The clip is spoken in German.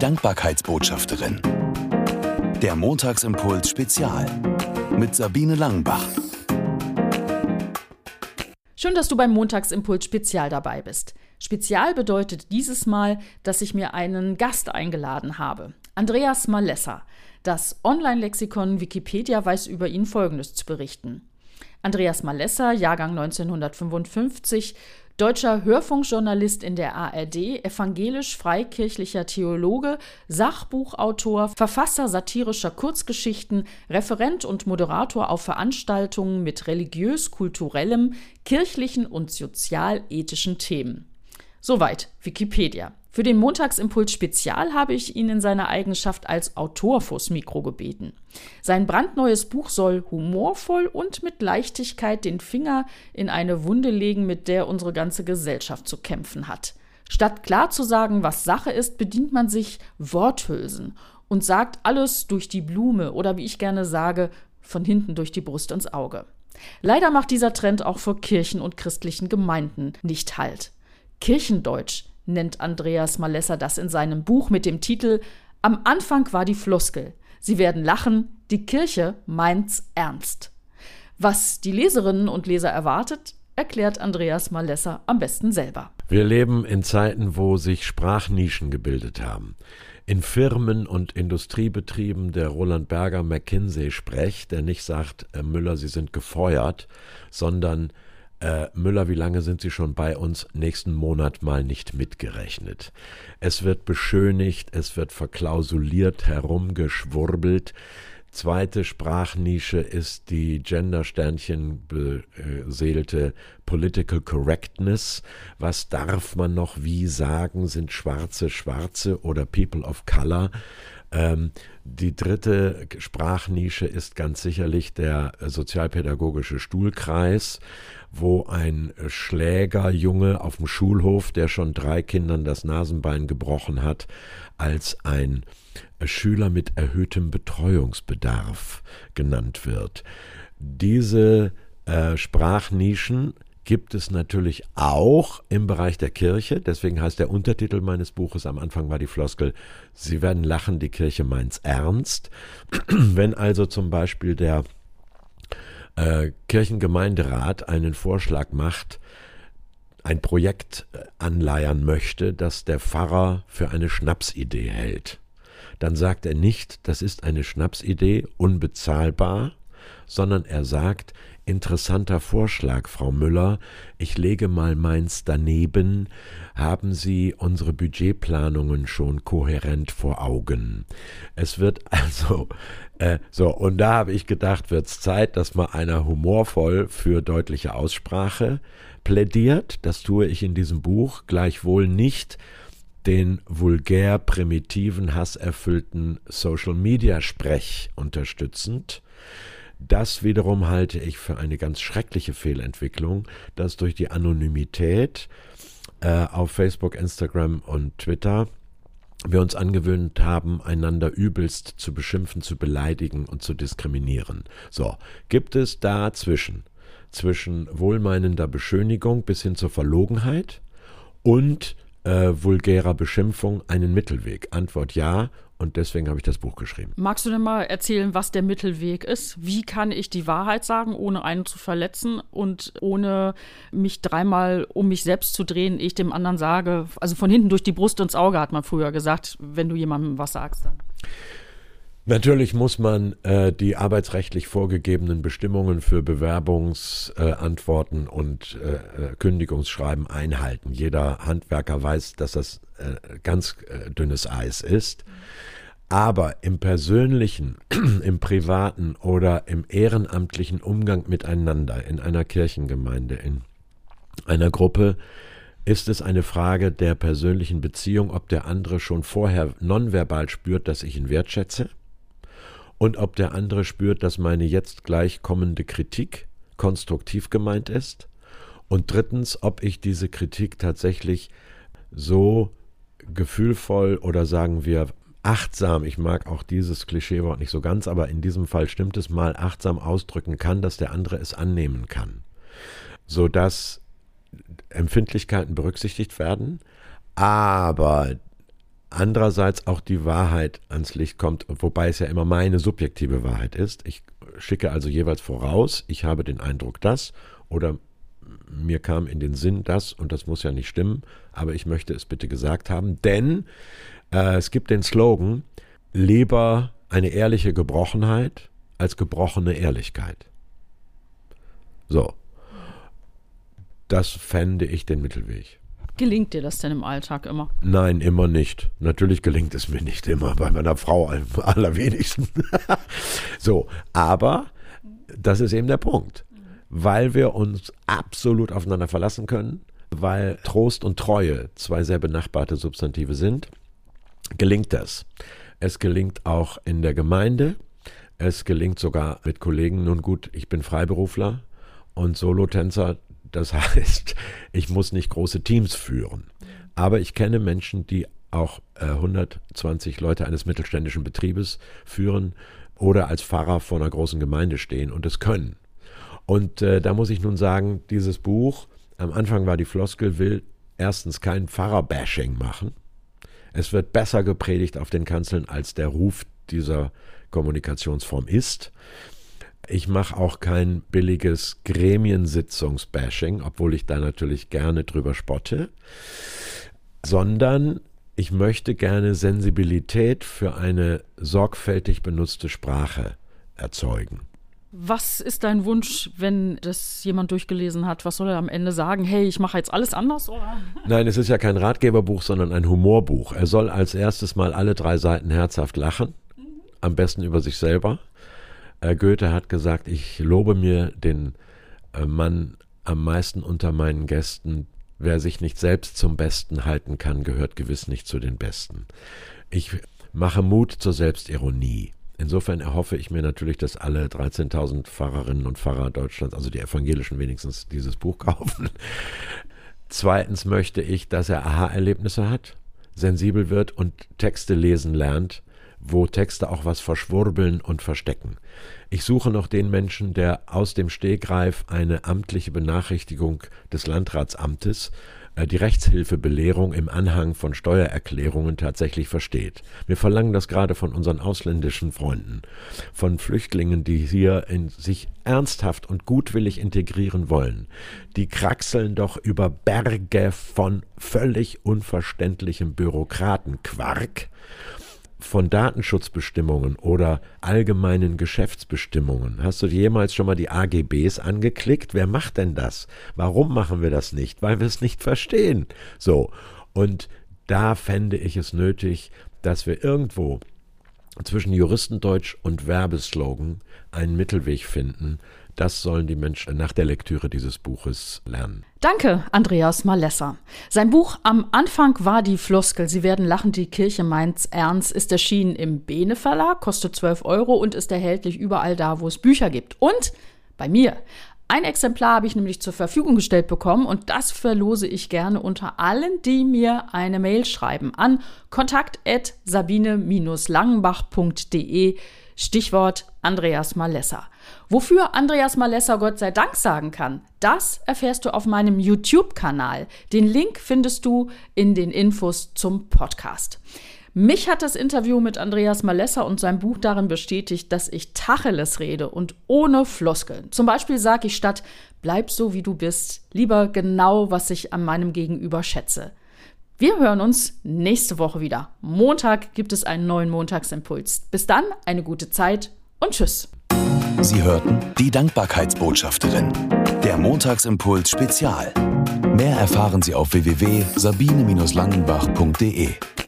Dankbarkeitsbotschafterin. Der Montagsimpuls Spezial mit Sabine Langenbach. Schön, dass du beim Montagsimpuls Spezial dabei bist. Spezial bedeutet dieses Mal, dass ich mir einen Gast eingeladen habe. Andreas Malessa. Das Online-Lexikon Wikipedia weiß über ihn Folgendes zu berichten. Andreas Malessa, Jahrgang 1955, deutscher Hörfunkjournalist in der ARD, evangelisch-freikirchlicher Theologe, Sachbuchautor, Verfasser satirischer Kurzgeschichten, Referent und Moderator auf Veranstaltungen mit religiös-kulturellem, kirchlichen und sozial-ethischen Themen. Soweit Wikipedia. Für den Montagsimpuls Spezial habe ich ihn in seiner Eigenschaft als Autor vors Mikro gebeten. Sein brandneues Buch soll humorvoll und mit Leichtigkeit den Finger in eine Wunde legen, mit der unsere ganze Gesellschaft zu kämpfen hat. Statt klar zu sagen, was Sache ist, bedient man sich Worthülsen und sagt alles durch die Blume oder wie ich gerne sage, von hinten durch die Brust ins Auge. Leider macht dieser Trend auch vor Kirchen und christlichen Gemeinden nicht Halt. Kirchendeutsch nennt Andreas Malessa das in seinem Buch mit dem Titel Am Anfang war die Floskel. Sie werden lachen, die Kirche meint's ernst. Was die Leserinnen und Leser erwartet, erklärt Andreas Malessa am besten selber. Wir leben in Zeiten, wo sich Sprachnischen gebildet haben. In Firmen und Industriebetrieben der Roland Berger McKinsey Sprech, der nicht sagt, Herr Müller, Sie sind gefeuert, sondern äh, Müller, wie lange sind Sie schon bei uns? Nächsten Monat mal nicht mitgerechnet. Es wird beschönigt, es wird verklausuliert, herumgeschwurbelt. Zweite Sprachnische ist die Gender-Sternchen beseelte Political Correctness. Was darf man noch wie sagen? Sind Schwarze Schwarze oder People of Color? Ähm, die dritte Sprachnische ist ganz sicherlich der sozialpädagogische Stuhlkreis wo ein Schlägerjunge auf dem Schulhof, der schon drei Kindern das Nasenbein gebrochen hat, als ein Schüler mit erhöhtem Betreuungsbedarf genannt wird. Diese äh, Sprachnischen gibt es natürlich auch im Bereich der Kirche. Deswegen heißt der Untertitel meines Buches am Anfang war die Floskel, Sie werden lachen, die Kirche meint's ernst. Wenn also zum Beispiel der äh, Kirchengemeinderat einen Vorschlag macht, ein Projekt äh, anleiern möchte, das der Pfarrer für eine Schnapsidee hält, dann sagt er nicht, das ist eine Schnapsidee, unbezahlbar, sondern er sagt, interessanter Vorschlag, Frau Müller, ich lege mal meins daneben, haben Sie unsere Budgetplanungen schon kohärent vor Augen. Es wird also äh, so, und da habe ich gedacht, wird es Zeit, dass mal einer humorvoll für deutliche Aussprache plädiert. Das tue ich in diesem Buch, gleichwohl nicht den vulgär primitiven, hasserfüllten Social-Media-Sprech unterstützend. Das wiederum halte ich für eine ganz schreckliche Fehlentwicklung, dass durch die Anonymität äh, auf Facebook, Instagram und Twitter wir uns angewöhnt haben, einander übelst zu beschimpfen, zu beleidigen und zu diskriminieren. So, gibt es dazwischen, zwischen wohlmeinender Beschönigung bis hin zur Verlogenheit und äh, vulgärer Beschimpfung einen Mittelweg? Antwort ja und deswegen habe ich das Buch geschrieben. Magst du denn mal erzählen, was der Mittelweg ist? Wie kann ich die Wahrheit sagen, ohne einen zu verletzen und ohne mich dreimal um mich selbst zu drehen, ich dem anderen sage, also von hinten durch die Brust ins Auge hat man früher gesagt, wenn du jemandem was sagst dann. Natürlich muss man äh, die arbeitsrechtlich vorgegebenen Bestimmungen für Bewerbungsantworten äh, und äh, Kündigungsschreiben einhalten. Jeder Handwerker weiß, dass das äh, ganz äh, dünnes Eis ist. Aber im persönlichen, im privaten oder im ehrenamtlichen Umgang miteinander in einer Kirchengemeinde, in einer Gruppe, ist es eine Frage der persönlichen Beziehung, ob der andere schon vorher nonverbal spürt, dass ich ihn wertschätze und ob der andere spürt, dass meine jetzt gleich kommende Kritik konstruktiv gemeint ist? Und drittens, ob ich diese Kritik tatsächlich so gefühlvoll oder sagen wir achtsam, ich mag auch dieses Klischeewort nicht so ganz, aber in diesem Fall stimmt es mal, achtsam ausdrücken kann, dass der andere es annehmen kann, sodass Empfindlichkeiten berücksichtigt werden, aber andererseits auch die Wahrheit ans Licht kommt, wobei es ja immer meine subjektive Wahrheit ist. Ich schicke also jeweils voraus, ich habe den Eindruck, das oder mir kam in den Sinn das und das muss ja nicht stimmen, aber ich möchte es bitte gesagt haben, denn äh, es gibt den Slogan, lieber eine ehrliche Gebrochenheit als gebrochene Ehrlichkeit. So, das fände ich den Mittelweg. Gelingt dir das denn im Alltag immer? Nein, immer nicht. Natürlich gelingt es mir nicht immer, bei meiner Frau am allerwenigsten. so, aber das ist eben der Punkt. Weil wir uns absolut aufeinander verlassen können, weil Trost und Treue zwei sehr benachbarte Substantive sind, gelingt das. Es gelingt auch in der Gemeinde. Es gelingt sogar mit Kollegen. Nun gut, ich bin Freiberufler und Solotänzer. Das heißt, ich muss nicht große Teams führen. Aber ich kenne Menschen, die auch äh, 120 Leute eines mittelständischen Betriebes führen oder als Pfarrer vor einer großen Gemeinde stehen und es können. Und äh, da muss ich nun sagen, dieses Buch, am Anfang war die Floskel, will erstens kein Pfarrer-Bashing machen. Es wird besser gepredigt auf den Kanzeln, als der Ruf dieser Kommunikationsform ist. Ich mache auch kein billiges Gremiensitzungsbashing, obwohl ich da natürlich gerne drüber spotte, sondern ich möchte gerne Sensibilität für eine sorgfältig benutzte Sprache erzeugen. Was ist dein Wunsch, wenn das jemand durchgelesen hat? Was soll er am Ende sagen? Hey, ich mache jetzt alles anders? Oder? Nein, es ist ja kein Ratgeberbuch, sondern ein Humorbuch. Er soll als erstes mal alle drei Seiten herzhaft lachen, am besten über sich selber. Goethe hat gesagt, ich lobe mir den äh, Mann am meisten unter meinen Gästen. Wer sich nicht selbst zum Besten halten kann, gehört gewiss nicht zu den Besten. Ich mache Mut zur Selbstironie. Insofern erhoffe ich mir natürlich, dass alle 13.000 Pfarrerinnen und Pfarrer Deutschlands, also die Evangelischen wenigstens, dieses Buch kaufen. Zweitens möchte ich, dass er Aha-Erlebnisse hat, sensibel wird und Texte lesen lernt, wo Texte auch was verschwurbeln und verstecken. Ich suche noch den Menschen, der aus dem Stegreif eine amtliche Benachrichtigung des Landratsamtes, äh, die Rechtshilfebelehrung im Anhang von Steuererklärungen tatsächlich versteht. Wir verlangen das gerade von unseren ausländischen Freunden, von Flüchtlingen, die hier in sich ernsthaft und gutwillig integrieren wollen. Die kraxeln doch über Berge von völlig unverständlichem Bürokratenquark von Datenschutzbestimmungen oder allgemeinen Geschäftsbestimmungen. Hast du jemals schon mal die AGBs angeklickt? Wer macht denn das? Warum machen wir das nicht? Weil wir es nicht verstehen. So. Und da fände ich es nötig, dass wir irgendwo zwischen Juristendeutsch und Werbeslogan einen Mittelweg finden, das sollen die Menschen nach der Lektüre dieses Buches lernen. Danke, Andreas Malesser. Sein Buch Am Anfang war die Floskel, Sie werden lachen, die Kirche meint's ernst, ist erschienen im Bene Verlag, kostet 12 Euro und ist erhältlich überall da, wo es Bücher gibt. Und bei mir. Ein Exemplar habe ich nämlich zur Verfügung gestellt bekommen und das verlose ich gerne unter allen, die mir eine Mail schreiben an kontakt@sabine-langenbach.de Stichwort Andreas Malessa. Wofür Andreas Malessa Gott sei Dank sagen kann, das erfährst du auf meinem YouTube-Kanal. Den Link findest du in den Infos zum Podcast. Mich hat das Interview mit Andreas Malessa und sein Buch darin bestätigt, dass ich Tacheles rede und ohne Floskeln. Zum Beispiel sage ich statt bleib so wie du bist, lieber genau, was ich an meinem Gegenüber schätze. Wir hören uns nächste Woche wieder. Montag gibt es einen neuen Montagsimpuls. Bis dann, eine gute Zeit und tschüss. Sie hörten die Dankbarkeitsbotschafterin, der Montagsimpuls Spezial. Mehr erfahren Sie auf www.sabine-langenbach.de.